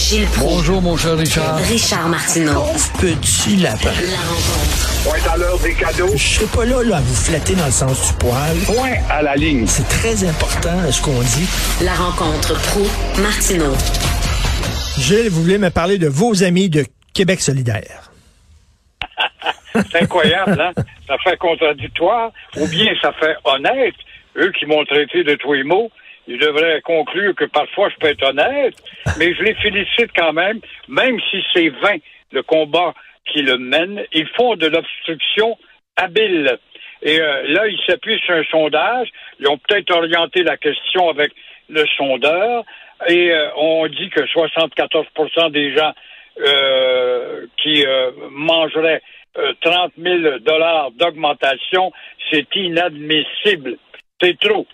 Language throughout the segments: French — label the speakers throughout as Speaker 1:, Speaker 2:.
Speaker 1: Gilles Proulx.
Speaker 2: Bonjour, mon cher Richard.
Speaker 1: Richard Martineau.
Speaker 3: Petit lapin.
Speaker 1: La rencontre.
Speaker 4: Point à l'heure des cadeaux.
Speaker 3: Je serai pas là, là à vous flatter dans le sens du poil.
Speaker 4: Point à la ligne.
Speaker 3: C'est très important ce qu'on dit.
Speaker 1: La rencontre pro martineau
Speaker 3: Gilles, vous voulez me parler de vos amis de Québec solidaire.
Speaker 4: C'est incroyable, hein? Ça fait contradictoire, ou bien ça fait honnête. Eux qui m'ont traité de tous les mots, ils devraient conclure que parfois je peux être honnête, mais je les félicite quand même, même si c'est vain le combat qui le mène, ils font de l'obstruction habile. Et euh, là, ils s'appuient sur un sondage. Ils ont peut-être orienté la question avec le sondeur. Et euh, on dit que 74% des gens euh, qui mangeraient 30 000 dollars d'augmentation, c'est inadmissible. C'est trop.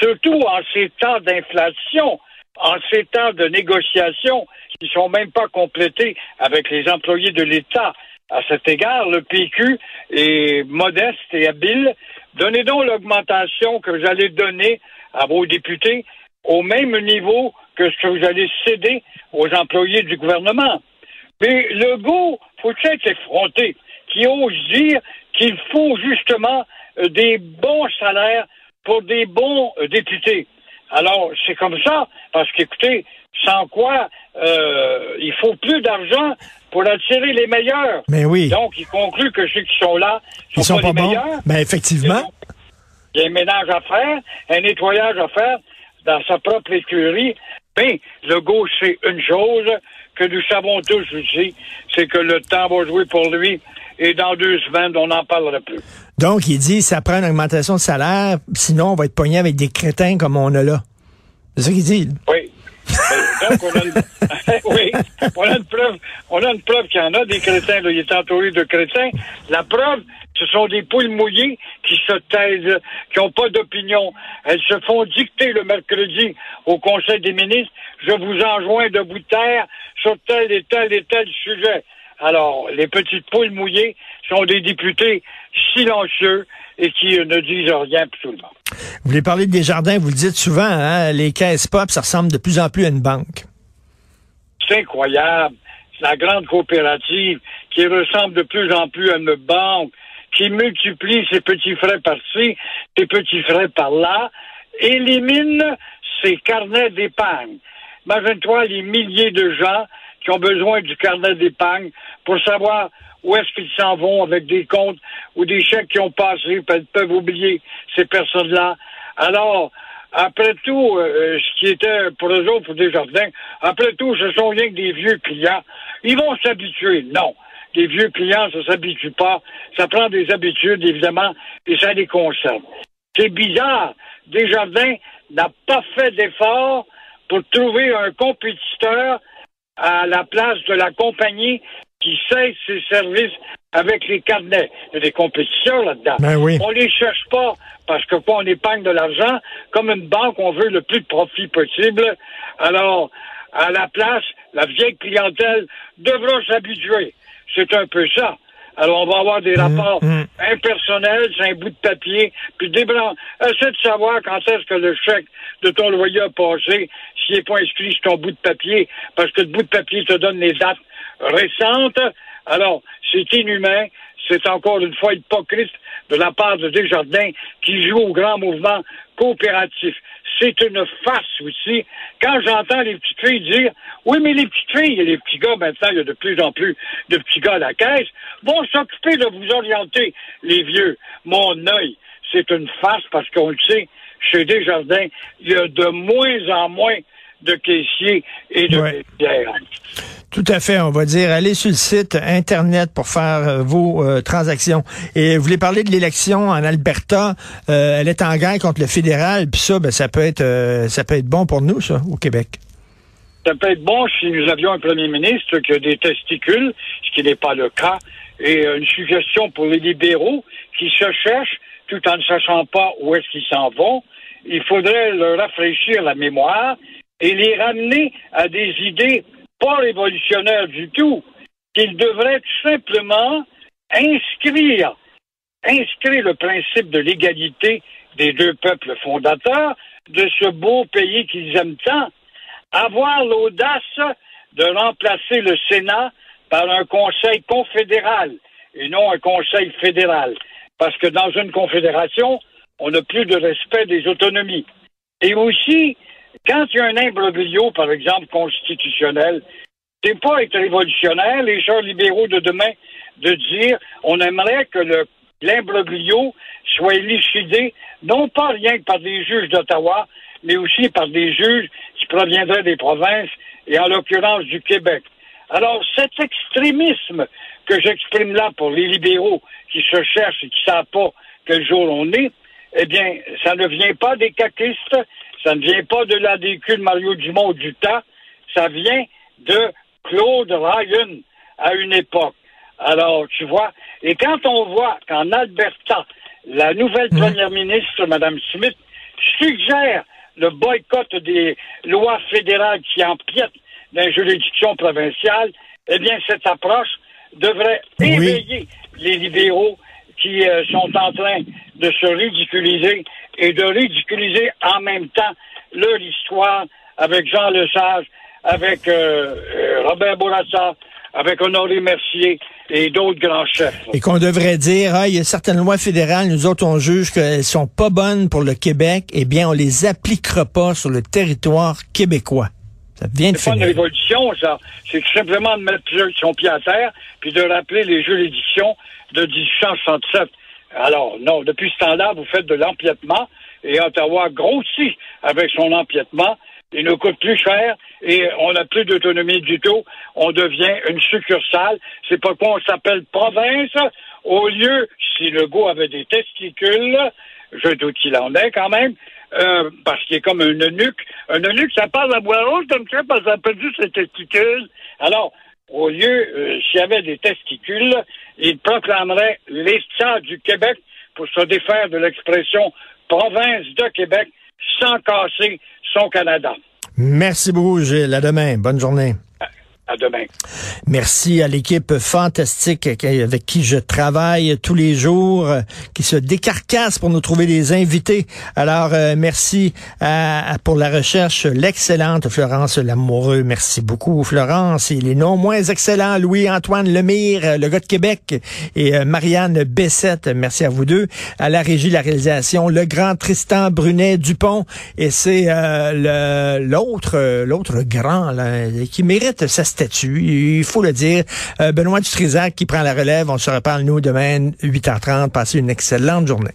Speaker 4: Surtout en ces temps d'inflation, en ces temps de négociations qui sont même pas complétés avec les employés de l'État. À cet égard, le PQ est modeste et habile. Donnez donc l'augmentation que vous allez donner à vos députés au même niveau que ce que vous allez céder aux employés du gouvernement. Mais le goût, faut être effronté, qui ose dire qu'il faut justement des bons salaires pour des bons euh, députés. Alors, c'est comme ça, parce qu'écoutez, sans quoi euh, il faut plus d'argent pour attirer les meilleurs.
Speaker 3: Mais oui.
Speaker 4: Donc, il conclut que ceux qui sont là sont
Speaker 3: Ils sont pas,
Speaker 4: les
Speaker 3: bons.
Speaker 4: meilleurs.
Speaker 3: Ben effectivement.
Speaker 4: Il y a un ménage à faire, un nettoyage à faire dans sa propre écurie. Mais le gauche, c'est une chose que nous savons tous ici, c'est que le temps va jouer pour lui et dans deux semaines, on n'en parlera plus.
Speaker 3: Donc, il dit, ça prend une augmentation de salaire, sinon on va être pogné avec des crétins comme on a là. C'est ça qu'il dit.
Speaker 4: Oui. Euh, Donc, on a, une... oui, on a une preuve, on a une preuve qu'il y en a des crétins, là. Il est entouré de crétins. La preuve, ce sont des poules mouillées qui se taisent, qui n'ont pas d'opinion. Elles se font dicter le mercredi au Conseil des ministres. Je vous enjoins de de terre sur tel et tel et tel sujet. Alors, les petites poules mouillées sont des députés silencieux et qui euh, ne disent rien absolument.
Speaker 3: Vous voulez parler des jardins, vous le dites souvent, hein, les caisses pop, ça ressemble de plus en plus à une banque.
Speaker 4: C'est incroyable. La grande coopérative qui ressemble de plus en plus à une banque, qui multiplie ses petits frais par-ci, ses petits frais par-là, élimine ses carnets d'épargne. Imagine-toi les milliers de gens qui ont besoin du carnet d'épargne pour savoir où est-ce qu'ils s'en vont avec des comptes ou des chèques qui ont passé, elles peuvent oublier ces personnes-là. Alors, après tout, euh, ce qui était pour eux autres, pour Desjardins, après tout, ce sont rien que des vieux clients. Ils vont s'habituer. Non. Les vieux clients, ça s'habitue pas. Ça prend des habitudes, évidemment, et ça les concerne. C'est bizarre. Desjardins n'a pas fait d'effort pour trouver un compétiteur à la place de la compagnie qui cesse ses services avec les carnets. Il y a des compétitions là-dedans.
Speaker 3: Ben oui.
Speaker 4: On les cherche pas parce que quoi, on épargne de l'argent. Comme une banque, on veut le plus de profit possible. Alors, à la place, la vieille clientèle devra s'habituer. C'est un peu ça. Alors, on va avoir des rapports
Speaker 3: mm.
Speaker 4: impersonnels, c'est un bout de papier, puis des blancs. Essaie de savoir quand est-ce que le chèque de ton loyer a passé, s'il n'est pas inscrit sur ton bout de papier, parce que le bout de papier te donne les dates récentes. Alors, c'est inhumain. C'est encore une fois hypocrite de la part de Desjardins qui joue au grand mouvement coopératif. C'est une farce aussi. Quand j'entends les petites filles dire Oui, mais les petites filles et les petits gars, maintenant, il y a de plus en plus de petits gars à la caisse, vont s'occuper de vous orienter, les vieux. Mon œil, c'est une farce parce qu'on le sait, chez Desjardins, il y a de moins en moins de caissiers et de
Speaker 3: Ouais.
Speaker 4: caissières.
Speaker 3: Tout à fait. On va dire, allez sur le site Internet pour faire euh, vos euh, transactions. Et vous voulez parler de l'élection en Alberta. Euh, elle est en guerre contre le fédéral. Puis ça, ben, ça peut être ça peut être bon pour nous, ça, au Québec.
Speaker 4: Ça peut être bon si nous avions un premier ministre qui a des testicules, ce qui n'est pas le cas, et une suggestion pour les libéraux qui se cherchent tout en ne sachant pas où est-ce qu'ils s'en vont. Il faudrait leur rafraîchir la mémoire et les ramener à des idées pas révolutionnaires du tout, qu'ils devraient tout simplement inscrire, inscrire le principe de l'égalité des deux peuples fondateurs de ce beau pays qu'ils aiment tant, avoir l'audace de remplacer le Sénat par un conseil confédéral et non un conseil fédéral. Parce que dans une confédération, on n'a plus de respect des autonomies. Et aussi, quand il y a un imbroglio, par exemple, constitutionnel, c'est pas être révolutionnaire, les gens libéraux de demain, de dire on aimerait que l'imbroglio soit élucidé, non pas rien que par des juges d'Ottawa, mais aussi par des juges qui proviendraient des provinces et en l'occurrence du Québec. Alors, cet extrémisme que j'exprime là pour les libéraux qui se cherchent et qui ne savent pas quel jour on est, eh bien, ça ne vient pas des caquistes, ça ne vient pas de l'ADQ de Mario Dumont du temps, ça vient de Claude Ryan à une époque. Alors, tu vois, et quand on voit qu'en Alberta, la nouvelle mmh. première ministre, Mme Smith, suggère le boycott des lois fédérales qui empiètent dans les juridictions provinciales, eh bien, cette approche devrait éveiller les libéraux qui euh, sont en train de se ridiculiser et de ridiculiser en même temps leur histoire avec Jean Lesage, avec euh, euh, Robert Bourassa, avec Honoré Mercier et d'autres grands chefs.
Speaker 3: Et qu'on devrait dire, ah, il y a certaines lois fédérales, nous autres on juge qu'elles sont pas bonnes pour le Québec, eh bien on les appliquera pas sur le territoire québécois. Ça vient de
Speaker 4: C'est pas une révolution, ça. C'est simplement de mettre son pied à terre, puis de rappeler les juridictions de 1867. Alors, non, depuis ce temps-là, vous faites de l'empiètement, et Ottawa grossit avec son empiètement, il nous coûte plus cher et on n'a plus d'autonomie du tout. On devient une succursale. C'est pourquoi on s'appelle province au lieu, si le goût avait des testicules, je doute qu'il en ait quand même, euh, parce qu'il est comme un eunuque. Un eunuque, ça parle à boire haute comme ça parce qu'il a perdu ses testicules. Alors, au lieu, euh, s'il y avait des testicules, il proclamerait l'État du Québec pour se défaire de l'expression province de Québec sans casser son Canada.
Speaker 3: Merci beaucoup, Gilles. À demain. Bonne journée.
Speaker 4: À demain.
Speaker 3: Merci à l'équipe fantastique avec qui je travaille tous les jours, euh, qui se décarcasse pour nous trouver des invités. Alors, euh, merci pour la recherche, l'excellente Florence Lamoureux. Merci beaucoup, Florence. Et les non moins excellents, Louis-Antoine Lemire, euh, le gars de Québec, et Marianne Bessette. Merci à vous deux. À la régie, la réalisation, le grand Tristan Brunet Dupont. Et c'est l'autre, l'autre grand qui mérite sa il faut le dire. Euh, Benoît Dutrisac qui prend la relève. On se reparle, nous, demain, 8h30. Passez une excellente journée.